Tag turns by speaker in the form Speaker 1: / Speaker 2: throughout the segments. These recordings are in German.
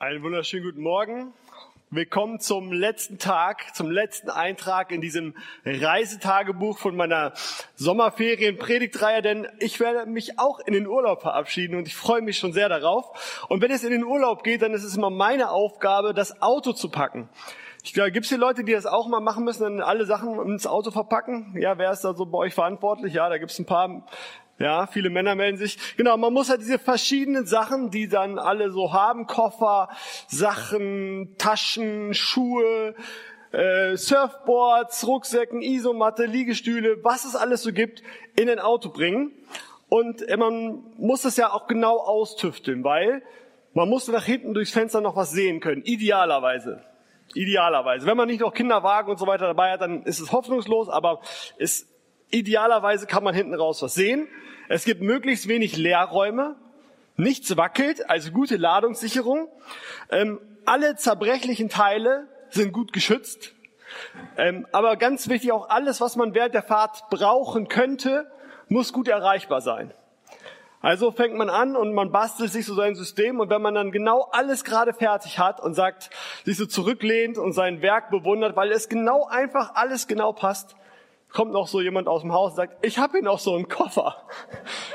Speaker 1: Einen wunderschönen guten Morgen. Willkommen zum letzten Tag, zum letzten Eintrag in diesem Reisetagebuch von meiner Sommerferien-Predigtreihe, denn ich werde mich auch in den Urlaub verabschieden und ich freue mich schon sehr darauf. Und wenn es in den Urlaub geht, dann ist es immer meine Aufgabe, das Auto zu packen. Ich glaube, gibt es hier Leute, die das auch mal machen müssen, dann alle Sachen ins Auto verpacken? Ja, wer ist da so bei euch verantwortlich? Ja, da gibt es ein paar ja, viele Männer melden sich. Genau, man muss halt diese verschiedenen Sachen, die dann alle so haben, Koffer, Sachen, Taschen, Schuhe, äh, Surfboards, Rucksäcken, Isomatte, Liegestühle, was es alles so gibt, in ein Auto bringen. Und äh, man muss es ja auch genau austüfteln, weil man muss nach hinten durchs Fenster noch was sehen können, idealerweise. Idealerweise. Wenn man nicht noch Kinderwagen und so weiter dabei hat, dann ist es hoffnungslos, aber es, idealerweise kann man hinten raus was sehen. Es gibt möglichst wenig Leerräume. Nichts wackelt, also gute Ladungssicherung. Ähm, alle zerbrechlichen Teile sind gut geschützt. Ähm, aber ganz wichtig, auch alles, was man während der Fahrt brauchen könnte, muss gut erreichbar sein. Also fängt man an und man bastelt sich so sein System und wenn man dann genau alles gerade fertig hat und sagt, sich so zurücklehnt und sein Werk bewundert, weil es genau einfach alles genau passt, kommt noch so jemand aus dem Haus und sagt, ich habe hier noch so einen Koffer.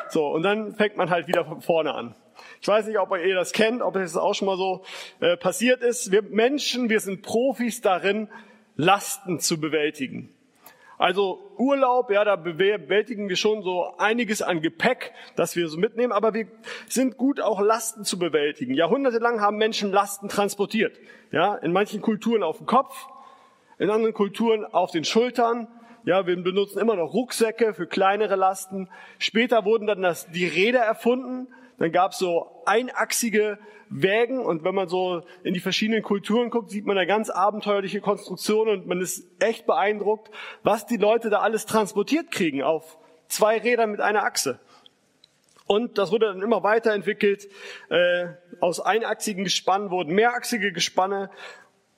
Speaker 1: So, und dann fängt man halt wieder von vorne an. Ich weiß nicht, ob ihr das kennt, ob es auch schon mal so äh, passiert ist. Wir Menschen, wir sind Profis darin, Lasten zu bewältigen. Also Urlaub, ja, da bewältigen wir schon so einiges an Gepäck, das wir so mitnehmen, aber wir sind gut auch Lasten zu bewältigen. Jahrhundertelang haben Menschen Lasten transportiert. Ja, in manchen Kulturen auf dem Kopf, in anderen Kulturen auf den Schultern, ja, wir benutzen immer noch Rucksäcke für kleinere Lasten. Später wurden dann das, die Räder erfunden. Dann gab es so einachsige Wägen und wenn man so in die verschiedenen Kulturen guckt, sieht man da ganz abenteuerliche Konstruktionen und man ist echt beeindruckt, was die Leute da alles transportiert kriegen auf zwei Rädern mit einer Achse. Und das wurde dann immer weiterentwickelt. Äh, aus einachsigen Gespannen wurden mehrachsige Gespanne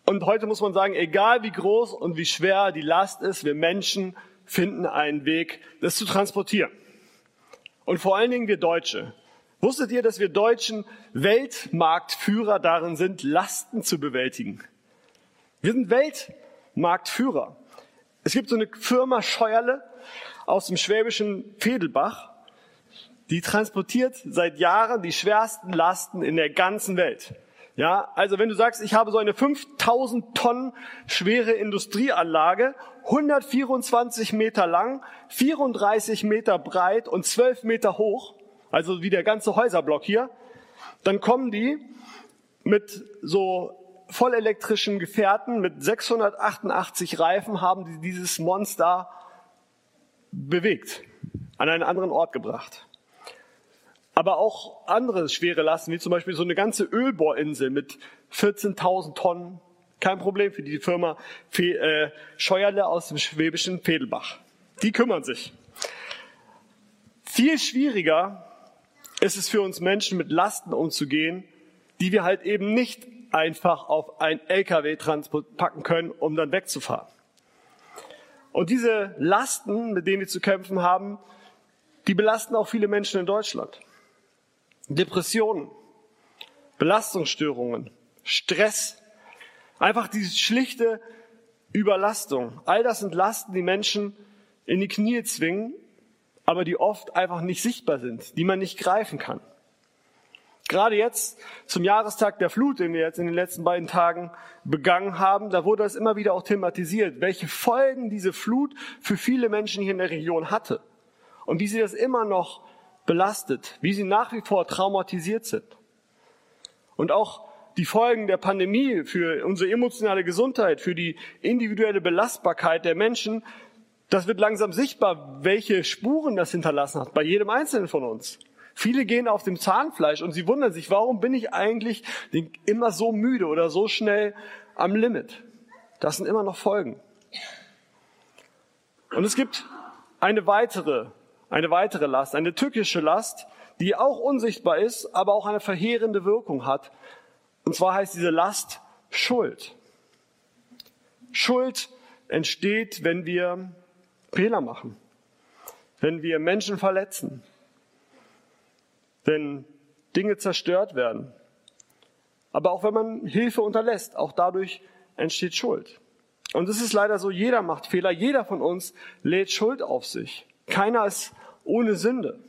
Speaker 1: und heute muss man sagen, egal wie groß und wie schwer die Last ist, wir Menschen finden einen Weg, das zu transportieren. Und vor allen Dingen wir Deutsche. Wusstet ihr, dass wir Deutschen Weltmarktführer darin sind, Lasten zu bewältigen? Wir sind Weltmarktführer. Es gibt so eine Firma Scheuerle aus dem schwäbischen Fedelbach, die transportiert seit Jahren die schwersten Lasten in der ganzen Welt. Ja, also wenn du sagst, ich habe so eine 5000 Tonnen schwere Industrieanlage, 124 Meter lang, 34 Meter breit und 12 Meter hoch, also wie der ganze Häuserblock hier, dann kommen die mit so vollelektrischen Gefährten mit 688 Reifen haben die dieses Monster bewegt, an einen anderen Ort gebracht aber auch andere schwere Lasten, wie zum Beispiel so eine ganze Ölbohrinsel mit 14.000 Tonnen. Kein Problem für die Firma äh, Scheuerle aus dem schwäbischen Fedelbach. Die kümmern sich. Viel schwieriger ist es für uns Menschen, mit Lasten umzugehen, die wir halt eben nicht einfach auf ein LKW-Transport packen können, um dann wegzufahren. Und diese Lasten, mit denen wir zu kämpfen haben, die belasten auch viele Menschen in Deutschland. Depressionen, Belastungsstörungen, Stress, einfach diese schlichte Überlastung. All das sind Lasten, die Menschen in die Knie zwingen, aber die oft einfach nicht sichtbar sind, die man nicht greifen kann. Gerade jetzt zum Jahrestag der Flut, den wir jetzt in den letzten beiden Tagen begangen haben, da wurde es immer wieder auch thematisiert, welche Folgen diese Flut für viele Menschen hier in der Region hatte und wie sie das immer noch belastet, wie sie nach wie vor traumatisiert sind. Und auch die Folgen der Pandemie für unsere emotionale Gesundheit, für die individuelle Belastbarkeit der Menschen, das wird langsam sichtbar, welche Spuren das hinterlassen hat bei jedem Einzelnen von uns. Viele gehen auf dem Zahnfleisch und sie wundern sich, warum bin ich eigentlich immer so müde oder so schnell am Limit? Das sind immer noch Folgen. Und es gibt eine weitere eine weitere Last, eine tückische Last, die auch unsichtbar ist, aber auch eine verheerende Wirkung hat. Und zwar heißt diese Last Schuld. Schuld entsteht, wenn wir Fehler machen, wenn wir Menschen verletzen, wenn Dinge zerstört werden. Aber auch wenn man Hilfe unterlässt, auch dadurch entsteht Schuld. Und es ist leider so, jeder macht Fehler, jeder von uns lädt Schuld auf sich. Keiner ist ohne Sünde.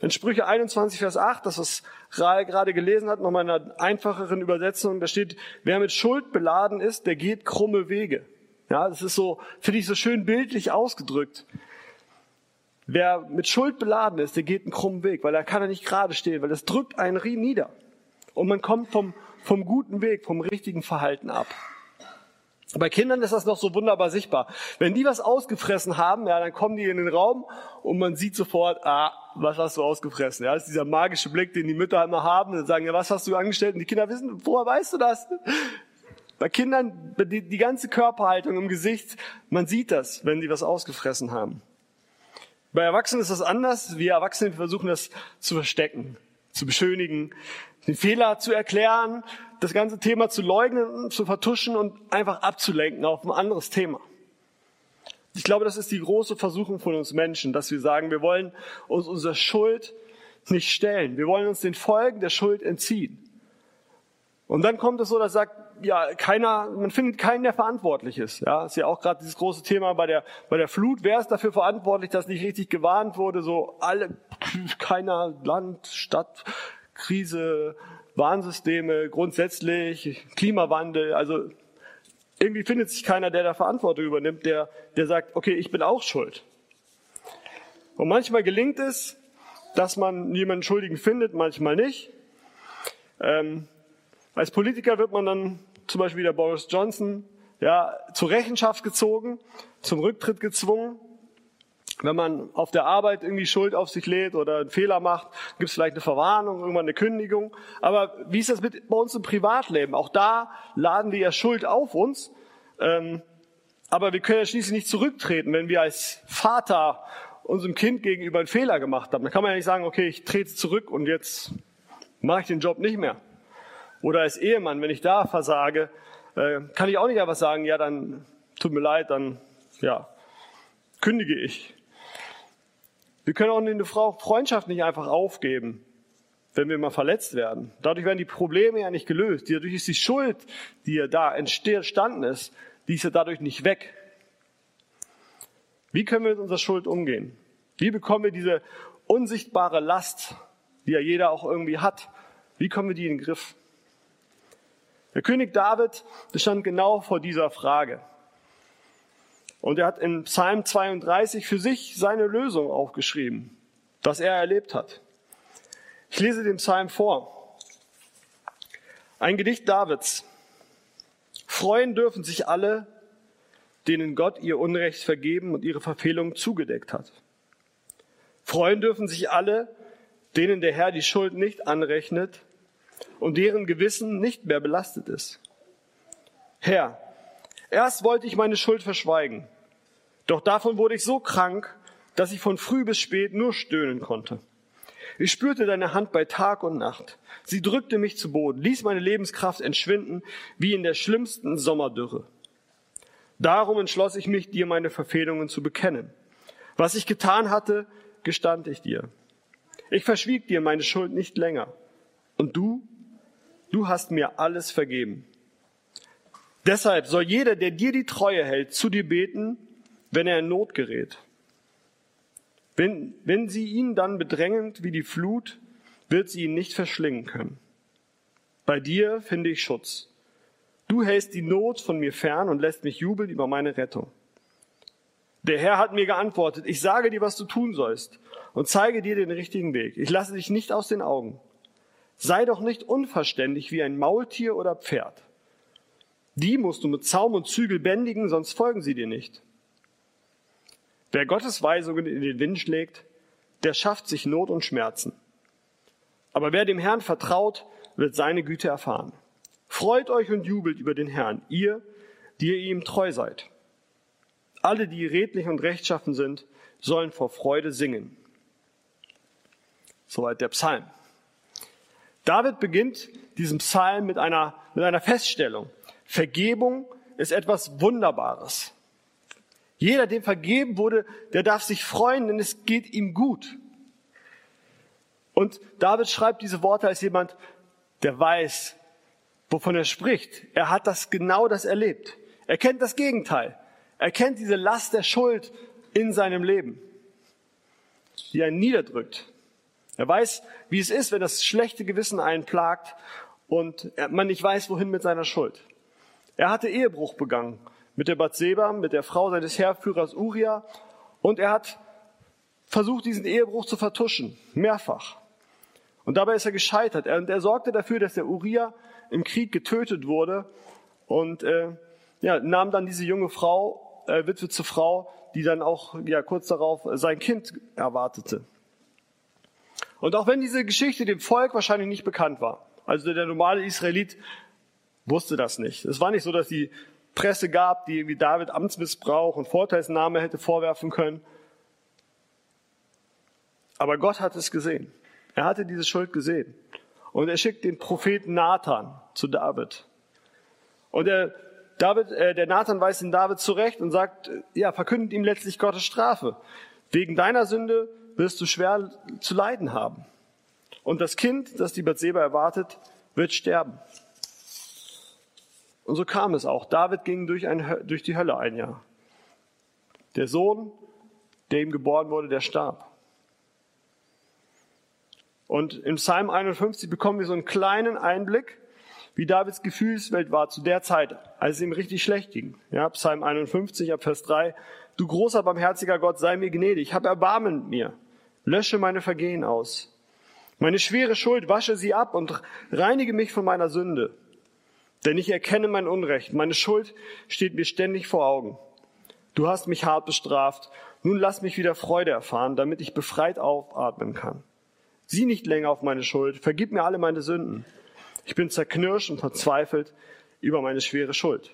Speaker 1: In Sprüche 21, Vers 8, das was Rahl gerade gelesen hat, nochmal in einer einfacheren Übersetzung, da steht, wer mit Schuld beladen ist, der geht krumme Wege. Ja, das ist so, finde ich so schön bildlich ausgedrückt. Wer mit Schuld beladen ist, der geht einen krummen Weg, weil er kann er nicht gerade stehen, weil das drückt einen nieder. Und man kommt vom, vom guten Weg, vom richtigen Verhalten ab. Bei Kindern ist das noch so wunderbar sichtbar. Wenn die was ausgefressen haben, ja, dann kommen die in den Raum und man sieht sofort, ah, was hast du ausgefressen? Ja, das ist dieser magische Blick, den die Mütter immer haben und sagen, ja, was hast du angestellt? Und die Kinder wissen, woher weißt du das? Bei Kindern, die, die ganze Körperhaltung im Gesicht, man sieht das, wenn die was ausgefressen haben. Bei Erwachsenen ist das anders. Wir Erwachsenen versuchen das zu verstecken, zu beschönigen, den Fehler zu erklären, das ganze Thema zu leugnen, zu vertuschen und einfach abzulenken auf ein anderes Thema. Ich glaube, das ist die große Versuchung von uns Menschen, dass wir sagen, wir wollen uns unserer Schuld nicht stellen. Wir wollen uns den Folgen der Schuld entziehen. Und dann kommt es so, dass sagt, ja, keiner, man findet keinen, der verantwortlich ist. Ja, ist ja auch gerade dieses große Thema bei der, bei der Flut. Wer ist dafür verantwortlich, dass nicht richtig gewarnt wurde? So alle, keiner, Land, Stadt, Krise, Warnsysteme grundsätzlich, Klimawandel, also irgendwie findet sich keiner, der da Verantwortung übernimmt, der, der sagt, okay, ich bin auch schuld. Und manchmal gelingt es, dass man jemanden Schuldigen findet, manchmal nicht. Ähm, als Politiker wird man dann zum Beispiel der Boris Johnson ja, zur Rechenschaft gezogen, zum Rücktritt gezwungen wenn man auf der Arbeit irgendwie Schuld auf sich lädt oder einen Fehler macht, gibt es vielleicht eine Verwarnung, irgendwann eine Kündigung. Aber wie ist das mit bei uns im Privatleben? Auch da laden wir ja Schuld auf uns. Ähm, aber wir können ja schließlich nicht zurücktreten, wenn wir als Vater unserem Kind gegenüber einen Fehler gemacht haben. Dann kann man ja nicht sagen, okay, ich trete zurück und jetzt mache ich den Job nicht mehr. Oder als Ehemann, wenn ich da versage, äh, kann ich auch nicht einfach sagen, ja, dann tut mir leid, dann ja, kündige ich. Wir können auch eine Freundschaft nicht einfach aufgeben, wenn wir mal verletzt werden. Dadurch werden die Probleme ja nicht gelöst. Dadurch ist die Schuld, die ja da entstanden ist, die ist ja dadurch nicht weg. Wie können wir mit unserer Schuld umgehen? Wie bekommen wir diese unsichtbare Last, die ja jeder auch irgendwie hat, wie kommen wir die in den Griff? Der König David stand genau vor dieser Frage. Und er hat in Psalm 32 für sich seine Lösung aufgeschrieben, was er erlebt hat. Ich lese den Psalm vor. Ein Gedicht Davids. Freuen dürfen sich alle, denen Gott ihr Unrecht vergeben und ihre Verfehlung zugedeckt hat. Freuen dürfen sich alle, denen der Herr die Schuld nicht anrechnet und deren Gewissen nicht mehr belastet ist. Herr, erst wollte ich meine Schuld verschweigen, doch davon wurde ich so krank, dass ich von früh bis spät nur stöhnen konnte. Ich spürte deine Hand bei Tag und Nacht. Sie drückte mich zu Boden, ließ meine Lebenskraft entschwinden, wie in der schlimmsten Sommerdürre. Darum entschloss ich mich, dir meine Verfehlungen zu bekennen. Was ich getan hatte, gestand ich dir. Ich verschwieg dir meine Schuld nicht länger. Und du, du hast mir alles vergeben. Deshalb soll jeder, der dir die Treue hält, zu dir beten wenn er in Not gerät. Wenn, wenn sie ihn dann bedrängend wie die Flut, wird sie ihn nicht verschlingen können. Bei dir finde ich Schutz. Du hältst die Not von mir fern und lässt mich jubeln über meine Rettung. Der Herr hat mir geantwortet, ich sage dir, was du tun sollst und zeige dir den richtigen Weg. Ich lasse dich nicht aus den Augen. Sei doch nicht unverständlich wie ein Maultier oder Pferd. Die musst du mit Zaum und Zügel bändigen, sonst folgen sie dir nicht. Wer Gottes Weisungen in den Wind schlägt, der schafft sich Not und Schmerzen. Aber wer dem Herrn vertraut, wird seine Güte erfahren. Freut euch und jubelt über den Herrn, ihr, die ihr ihm treu seid. Alle, die redlich und rechtschaffen sind, sollen vor Freude singen. Soweit der Psalm. David beginnt diesen Psalm mit einer, mit einer Feststellung. Vergebung ist etwas Wunderbares. Jeder, dem vergeben wurde, der darf sich freuen, denn es geht ihm gut. Und David schreibt diese Worte als jemand, der weiß, wovon er spricht. Er hat das genau das erlebt. Er kennt das Gegenteil. Er kennt diese Last der Schuld in seinem Leben, die er niederdrückt. Er weiß, wie es ist, wenn das schlechte Gewissen einen plagt und man nicht weiß, wohin mit seiner Schuld. Er hatte Ehebruch begangen mit der Bathseba, mit der Frau seines Herrführers Uriah und er hat versucht, diesen Ehebruch zu vertuschen, mehrfach. Und dabei ist er gescheitert. Und er sorgte dafür, dass der Uriah im Krieg getötet wurde und äh, ja, nahm dann diese junge Frau, äh, Witwe zur Frau, die dann auch ja, kurz darauf sein Kind erwartete. Und auch wenn diese Geschichte dem Volk wahrscheinlich nicht bekannt war, also der normale Israelit wusste das nicht. Es war nicht so, dass die Presse gab, die irgendwie David Amtsmissbrauch und Vorteilsnahme hätte vorwerfen können. Aber Gott hat es gesehen. Er hatte diese Schuld gesehen. Und er schickt den Propheten Nathan zu David. Und der David, äh, der Nathan weist den David zurecht und sagt, ja, verkündet ihm letztlich Gottes Strafe. Wegen deiner Sünde wirst du schwer zu leiden haben. Und das Kind, das die Bathseba erwartet, wird sterben. Und so kam es auch. David ging durch, ein, durch die Hölle ein Jahr. Der Sohn, der ihm geboren wurde, der starb. Und im Psalm 51 bekommen wir so einen kleinen Einblick, wie Davids Gefühlswelt war zu der Zeit, als es ihm richtig schlecht ging. Ja, Psalm 51 ab Vers 3. Du großer, barmherziger Gott, sei mir gnädig, hab Erbarmen mit mir, lösche meine Vergehen aus. Meine schwere Schuld wasche sie ab und reinige mich von meiner Sünde. Denn ich erkenne mein Unrecht, meine Schuld steht mir ständig vor Augen. Du hast mich hart bestraft, nun lass mich wieder Freude erfahren, damit ich befreit aufatmen kann. Sieh nicht länger auf meine Schuld, vergib mir alle meine Sünden. Ich bin zerknirscht und verzweifelt über meine schwere Schuld.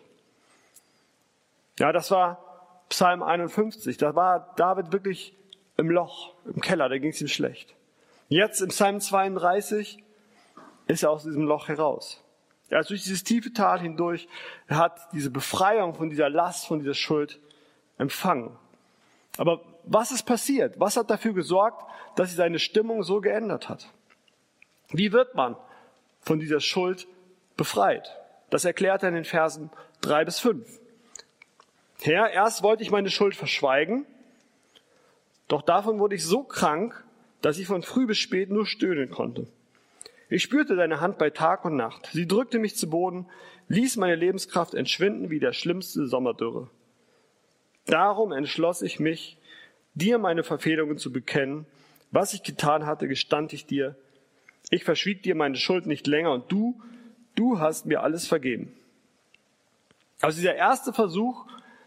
Speaker 1: Ja, das war Psalm 51. Da war David wirklich im Loch, im Keller, da ging es ihm schlecht. Jetzt im Psalm 32 ist er aus diesem Loch heraus. Er ist durch dieses tiefe Tal hindurch, er hat diese Befreiung von dieser Last, von dieser Schuld empfangen. Aber was ist passiert? Was hat dafür gesorgt, dass sich seine Stimmung so geändert hat? Wie wird man von dieser Schuld befreit? Das erklärt er in den Versen drei bis fünf. Herr, erst wollte ich meine Schuld verschweigen, doch davon wurde ich so krank, dass ich von früh bis spät nur stöhnen konnte. Ich spürte deine Hand bei Tag und Nacht. Sie drückte mich zu Boden, ließ meine Lebenskraft entschwinden wie der schlimmste Sommerdürre. Darum entschloss ich mich, dir meine Verfehlungen zu bekennen. Was ich getan hatte, gestand ich dir. Ich verschwieg dir meine Schuld nicht länger und du, du hast mir alles vergeben. Also dieser erste Versuch,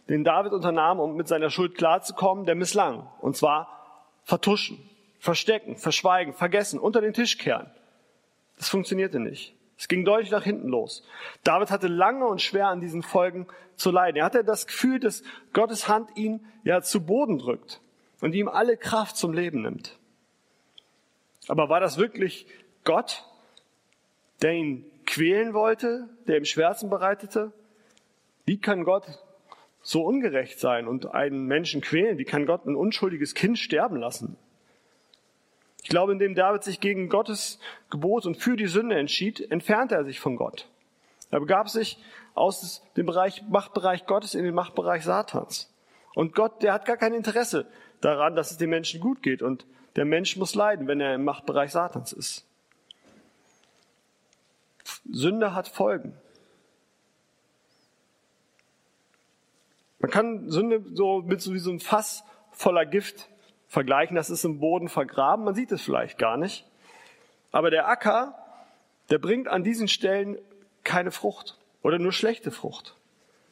Speaker 1: den David unternahm, um mit seiner Schuld klarzukommen, der misslang. Und zwar vertuschen, verstecken, verschweigen, vergessen, unter den Tisch kehren. Das funktionierte nicht. Es ging deutlich nach hinten los. David hatte lange und schwer an diesen Folgen zu leiden. Er hatte das Gefühl, dass Gottes Hand ihn ja zu Boden drückt und ihm alle Kraft zum Leben nimmt. Aber war das wirklich Gott, der ihn quälen wollte, der ihm Schmerzen bereitete? Wie kann Gott so ungerecht sein und einen Menschen quälen? Wie kann Gott ein unschuldiges Kind sterben lassen? Ich glaube, indem David sich gegen Gottes Gebot und für die Sünde entschied, entfernte er sich von Gott. Er begab sich aus dem Bereich, Machtbereich Gottes in den Machtbereich Satans. Und Gott, der hat gar kein Interesse daran, dass es dem Menschen gut geht. Und der Mensch muss leiden, wenn er im Machtbereich Satans ist. Sünde hat Folgen. Man kann Sünde so mit so wie so einem Fass voller Gift vergleichen, das ist im Boden vergraben, man sieht es vielleicht gar nicht. Aber der Acker, der bringt an diesen Stellen keine Frucht oder nur schlechte Frucht.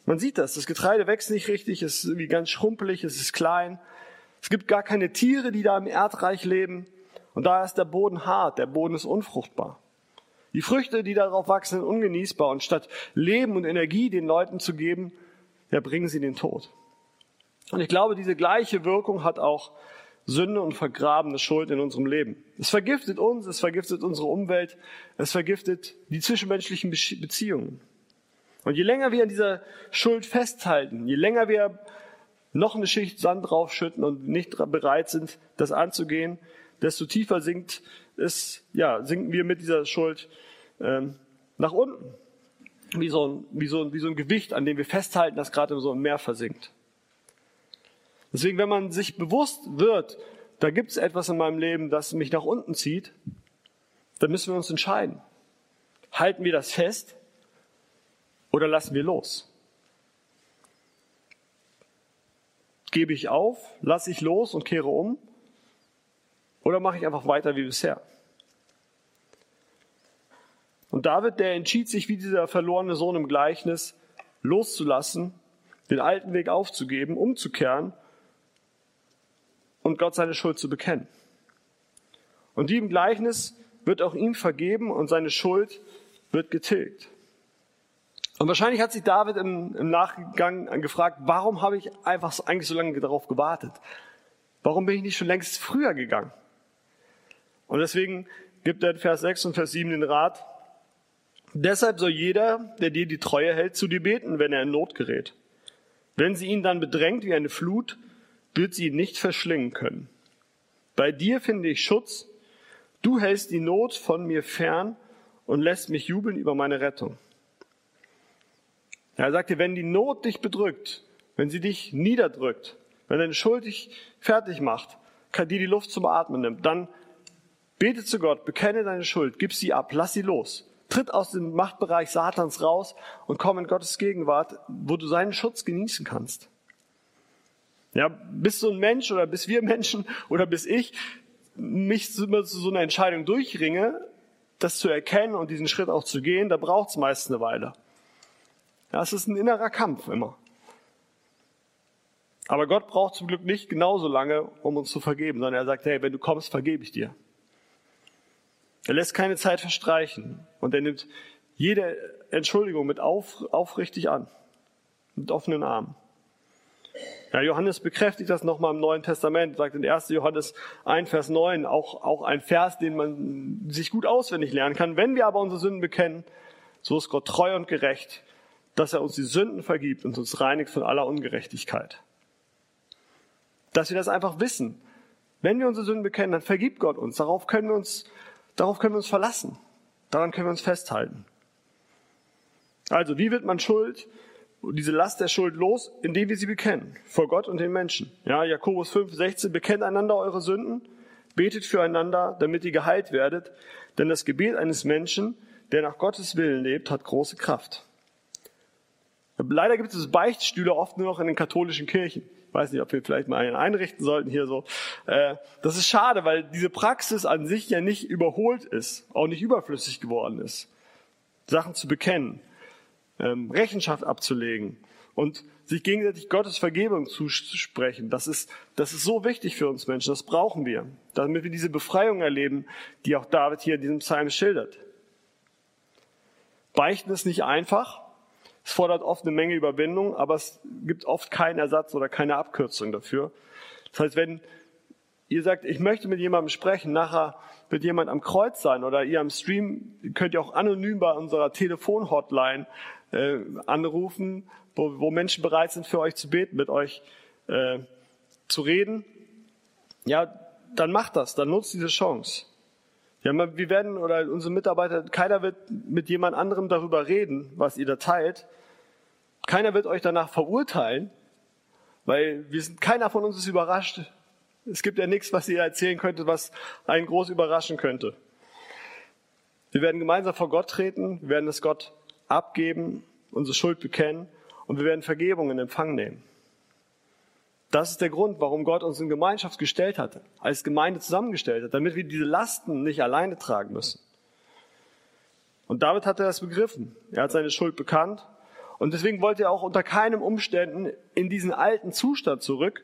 Speaker 1: Man sieht das, das Getreide wächst nicht richtig, es ist irgendwie ganz schrumpelig, es ist klein. Es gibt gar keine Tiere, die da im Erdreich leben. Und da ist der Boden hart, der Boden ist unfruchtbar. Die Früchte, die darauf wachsen, sind ungenießbar. Und statt Leben und Energie den Leuten zu geben, ja, bringen sie den Tod. Und ich glaube, diese gleiche Wirkung hat auch Sünde und vergrabene Schuld in unserem Leben. Es vergiftet uns, es vergiftet unsere Umwelt, es vergiftet die zwischenmenschlichen Beziehungen. Und je länger wir an dieser Schuld festhalten, je länger wir noch eine Schicht Sand draufschütten und nicht bereit sind, das anzugehen, desto tiefer sinkt es, ja, sinken wir mit dieser Schuld ähm, nach unten. Wie so, ein, wie, so wie so ein Gewicht, an dem wir festhalten, das gerade so im Meer versinkt. Deswegen, wenn man sich bewusst wird, da gibt es etwas in meinem Leben, das mich nach unten zieht, dann müssen wir uns entscheiden. Halten wir das fest oder lassen wir los? Gebe ich auf, lasse ich los und kehre um? Oder mache ich einfach weiter wie bisher? Und David, der entschied sich wie dieser verlorene Sohn im Gleichnis, loszulassen, den alten Weg aufzugeben, umzukehren und Gott seine Schuld zu bekennen. Und die im Gleichnis wird auch ihm vergeben und seine Schuld wird getilgt. Und wahrscheinlich hat sich David im, im Nachgang gefragt, warum habe ich einfach eigentlich so lange darauf gewartet? Warum bin ich nicht schon längst früher gegangen? Und deswegen gibt er in Vers 6 und Vers 7 den Rat, deshalb soll jeder, der dir die Treue hält, zu dir beten, wenn er in Not gerät. Wenn sie ihn dann bedrängt wie eine Flut, wird sie nicht verschlingen können. Bei dir finde ich Schutz, du hältst die Not von mir fern und lässt mich jubeln über meine Rettung. Er sagte, wenn die Not dich bedrückt, wenn sie dich niederdrückt, wenn deine Schuld dich fertig macht, die die Luft zum Atmen nimmt, dann bete zu Gott, bekenne deine Schuld, gib sie ab, lass sie los. Tritt aus dem Machtbereich Satans raus und komm in Gottes Gegenwart, wo du seinen Schutz genießen kannst. Ja, bist du ein Mensch oder bis wir Menschen oder bis ich mich zu so einer Entscheidung durchringe, das zu erkennen und diesen Schritt auch zu gehen, da braucht es meist eine Weile. Ja, es ist ein innerer Kampf immer. Aber Gott braucht zum Glück nicht genauso lange, um uns zu vergeben, sondern er sagt, hey, wenn du kommst, vergebe ich dir. Er lässt keine Zeit verstreichen und er nimmt jede Entschuldigung mit auf, aufrichtig an, mit offenen Armen. Ja, Johannes bekräftigt das nochmal im Neuen Testament, sagt in 1. Johannes 1, Vers 9, auch, auch ein Vers, den man sich gut auswendig lernen kann. Wenn wir aber unsere Sünden bekennen, so ist Gott treu und gerecht, dass er uns die Sünden vergibt und uns reinigt von aller Ungerechtigkeit. Dass wir das einfach wissen. Wenn wir unsere Sünden bekennen, dann vergibt Gott uns. Darauf können wir uns, darauf können wir uns verlassen. Daran können wir uns festhalten. Also, wie wird man Schuld diese Last der Schuld los, indem wir sie bekennen, vor Gott und den Menschen. Ja, Jakobus 5, 16, bekennt einander eure Sünden, betet füreinander, damit ihr geheilt werdet, denn das Gebet eines Menschen, der nach Gottes Willen lebt, hat große Kraft. Leider gibt es Beichtstühle oft nur noch in den katholischen Kirchen. Ich weiß nicht, ob wir vielleicht mal einen einrichten sollten hier so. Äh, das ist schade, weil diese Praxis an sich ja nicht überholt ist, auch nicht überflüssig geworden ist, Sachen zu bekennen ähm, Rechenschaft abzulegen und sich gegenseitig Gottes Vergebung zusprechen. Das ist, das ist so wichtig für uns Menschen. Das brauchen wir, damit wir diese Befreiung erleben, die auch David hier in diesem Psalm schildert. Beichten ist nicht einfach. Es fordert oft eine Menge Überwindung, aber es gibt oft keinen Ersatz oder keine Abkürzung dafür. Das heißt, wenn ihr sagt, ich möchte mit jemandem sprechen, nachher wird jemand am Kreuz sein oder ihr am Stream, könnt ihr auch anonym bei unserer Telefon-Hotline äh, anrufen, wo, wo Menschen bereit sind, für euch zu beten, mit euch äh, zu reden, ja, dann macht das, dann nutzt diese Chance. Ja, wir werden oder unsere Mitarbeiter, keiner wird mit jemand anderem darüber reden, was ihr da teilt. Keiner wird euch danach verurteilen, weil wir sind, keiner von uns ist überrascht. Es gibt ja nichts, was ihr erzählen könntet, was einen groß überraschen könnte. Wir werden gemeinsam vor Gott treten, wir werden es Gott abgeben, unsere Schuld bekennen und wir werden Vergebung in Empfang nehmen. Das ist der Grund, warum Gott uns in Gemeinschaft gestellt hat, als Gemeinde zusammengestellt hat, damit wir diese Lasten nicht alleine tragen müssen. Und David hatte das begriffen. Er hat seine Schuld bekannt. Und deswegen wollte er auch unter keinem Umständen in diesen alten Zustand zurück.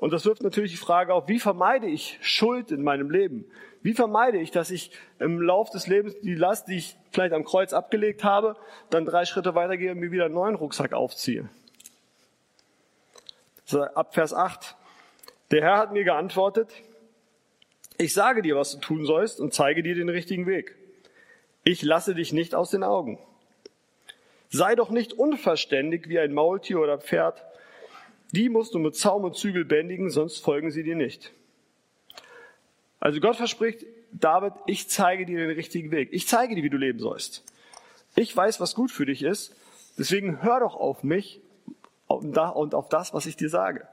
Speaker 1: Und das wirft natürlich die Frage auf, wie vermeide ich Schuld in meinem Leben? Wie vermeide ich, dass ich im Lauf des Lebens die Last, die ich vielleicht am Kreuz abgelegt habe, dann drei Schritte weitergehe und mir wieder einen neuen Rucksack aufziehe? ab Vers 8. Der Herr hat mir geantwortet, ich sage dir, was du tun sollst und zeige dir den richtigen Weg. Ich lasse dich nicht aus den Augen. Sei doch nicht unverständig wie ein Maultier oder Pferd. Die musst du mit Zaum und Zügel bändigen, sonst folgen sie dir nicht. Also Gott verspricht, David, ich zeige dir den richtigen Weg. Ich zeige dir, wie du leben sollst. Ich weiß, was gut für dich ist. Deswegen hör doch auf mich und auf das, was ich dir sage.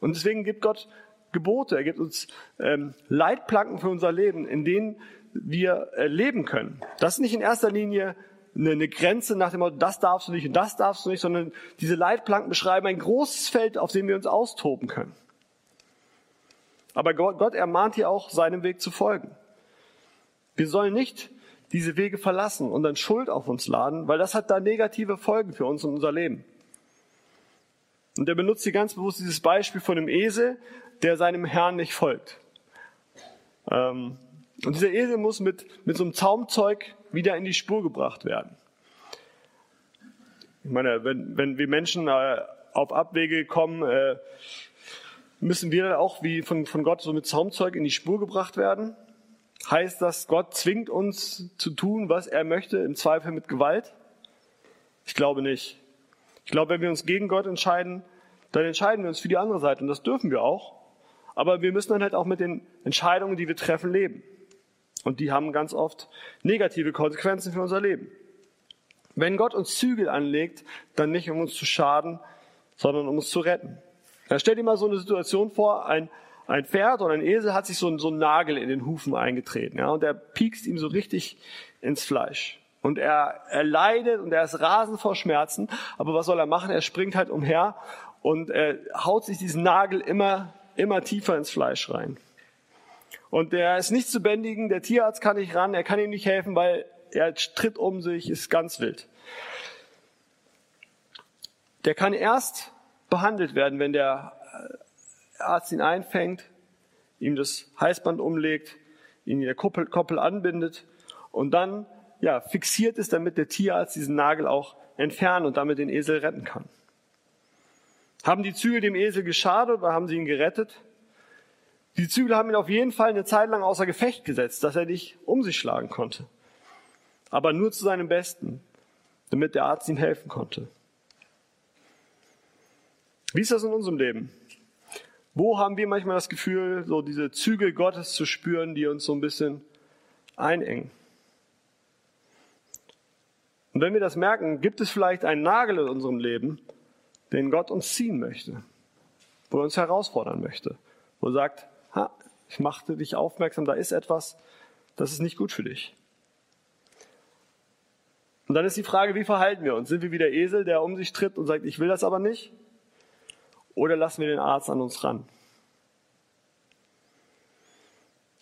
Speaker 1: Und deswegen gibt Gott Gebote, er gibt uns ähm, Leitplanken für unser Leben, in denen wir äh, leben können. Das ist nicht in erster Linie eine, eine Grenze nach dem Motto, das darfst du nicht und das darfst du nicht, sondern diese Leitplanken beschreiben ein großes Feld, auf dem wir uns austoben können. Aber Gott, Gott ermahnt hier auch, seinem Weg zu folgen. Wir sollen nicht diese Wege verlassen und dann Schuld auf uns laden, weil das hat da negative Folgen für uns und unser Leben. Und er benutzt hier ganz bewusst dieses Beispiel von einem Esel, der seinem Herrn nicht folgt. Ähm, und dieser Esel muss mit, mit so einem Zaumzeug wieder in die Spur gebracht werden. Ich meine, wenn, wenn wir Menschen äh, auf Abwege kommen, äh, müssen wir dann auch wie von, von Gott so mit Zaumzeug in die Spur gebracht werden? Heißt das, Gott zwingt uns zu tun, was er möchte, im Zweifel mit Gewalt? Ich glaube nicht. Ich glaube, wenn wir uns gegen Gott entscheiden, dann entscheiden wir uns für die andere Seite und das dürfen wir auch. Aber wir müssen dann halt auch mit den Entscheidungen, die wir treffen, leben. Und die haben ganz oft negative Konsequenzen für unser Leben. Wenn Gott uns Zügel anlegt, dann nicht um uns zu schaden, sondern um uns zu retten. Ja, stell dir mal so eine Situation vor, ein, ein Pferd oder ein Esel hat sich so, ein, so ein Nagel in den Hufen eingetreten, ja, und der piekst ihm so richtig ins Fleisch. Und er, er leidet und er ist rasend vor Schmerzen, aber was soll er machen? Er springt halt umher und er haut sich diesen Nagel immer, immer tiefer ins Fleisch rein. Und der ist nicht zu bändigen, der Tierarzt kann nicht ran, er kann ihm nicht helfen, weil er tritt um sich, ist ganz wild. Der kann erst behandelt werden, wenn der Arzt ihn einfängt, ihm das Heißband umlegt, ihn in der Koppel, Koppel anbindet und dann ja, fixiert ist, damit der Tierarzt diesen Nagel auch entfernen und damit den Esel retten kann. Haben die Zügel dem Esel geschadet oder haben sie ihn gerettet? Die Zügel haben ihn auf jeden Fall eine Zeit lang außer Gefecht gesetzt, dass er nicht um sich schlagen konnte. Aber nur zu seinem Besten, damit der Arzt ihm helfen konnte. Wie ist das in unserem Leben? Wo haben wir manchmal das Gefühl, so diese Zügel Gottes zu spüren, die uns so ein bisschen einengen? Und wenn wir das merken, gibt es vielleicht einen Nagel in unserem Leben, den Gott uns ziehen möchte, wo er uns herausfordern möchte, wo er sagt, ich machte dich aufmerksam, da ist etwas, das ist nicht gut für dich. Und dann ist die Frage, wie verhalten wir uns? Sind wir wie der Esel, der um sich tritt und sagt, ich will das aber nicht? Oder lassen wir den Arzt an uns ran?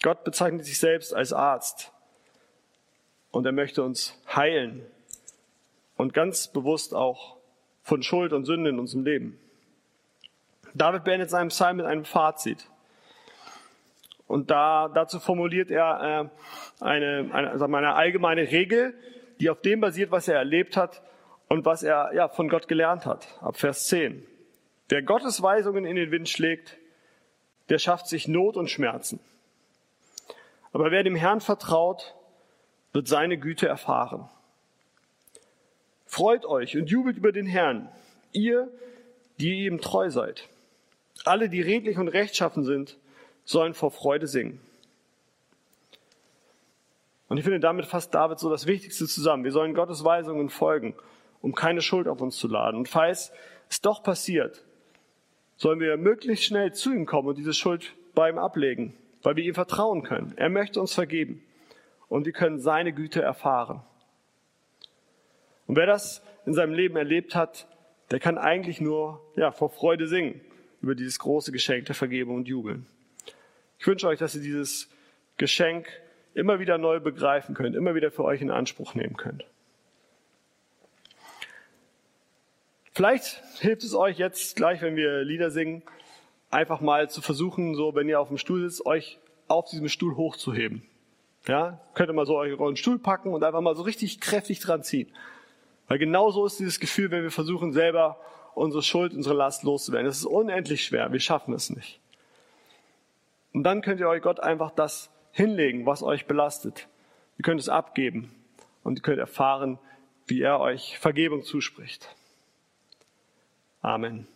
Speaker 1: Gott bezeichnet sich selbst als Arzt und er möchte uns heilen und ganz bewusst auch von Schuld und Sünde in unserem Leben. David beendet seinen Psalm mit einem Fazit. Und da, dazu formuliert er äh, eine, eine, also eine allgemeine Regel, die auf dem basiert, was er erlebt hat und was er ja, von Gott gelernt hat. Ab Vers 10. Wer Gottes Weisungen in den Wind schlägt, der schafft sich Not und Schmerzen. Aber wer dem Herrn vertraut, wird seine Güte erfahren. Freut euch und jubelt über den Herrn, ihr, die ihm treu seid. Alle, die redlich und rechtschaffen sind, sollen vor Freude singen. Und ich finde, damit fasst David so das Wichtigste zusammen. Wir sollen Gottes Weisungen folgen, um keine Schuld auf uns zu laden. Und falls es doch passiert, sollen wir möglichst schnell zu ihm kommen und diese Schuld bei ihm ablegen, weil wir ihm vertrauen können. Er möchte uns vergeben und wir können seine Güte erfahren. Und wer das in seinem Leben erlebt hat, der kann eigentlich nur ja, vor Freude singen über dieses große Geschenk der Vergebung und jubeln. Ich wünsche euch, dass ihr dieses Geschenk immer wieder neu begreifen könnt, immer wieder für euch in Anspruch nehmen könnt. Vielleicht hilft es euch jetzt gleich, wenn wir Lieder singen, einfach mal zu versuchen, so wenn ihr auf dem Stuhl sitzt, euch auf diesem Stuhl hochzuheben. Ja, könnt ihr mal so euren Stuhl packen und einfach mal so richtig kräftig dran ziehen. Weil genau so ist dieses Gefühl, wenn wir versuchen, selber unsere Schuld, unsere Last loszuwerden. Es ist unendlich schwer. Wir schaffen es nicht. Und dann könnt ihr euch Gott einfach das hinlegen, was euch belastet. Ihr könnt es abgeben und ihr könnt erfahren, wie er euch Vergebung zuspricht. Amen.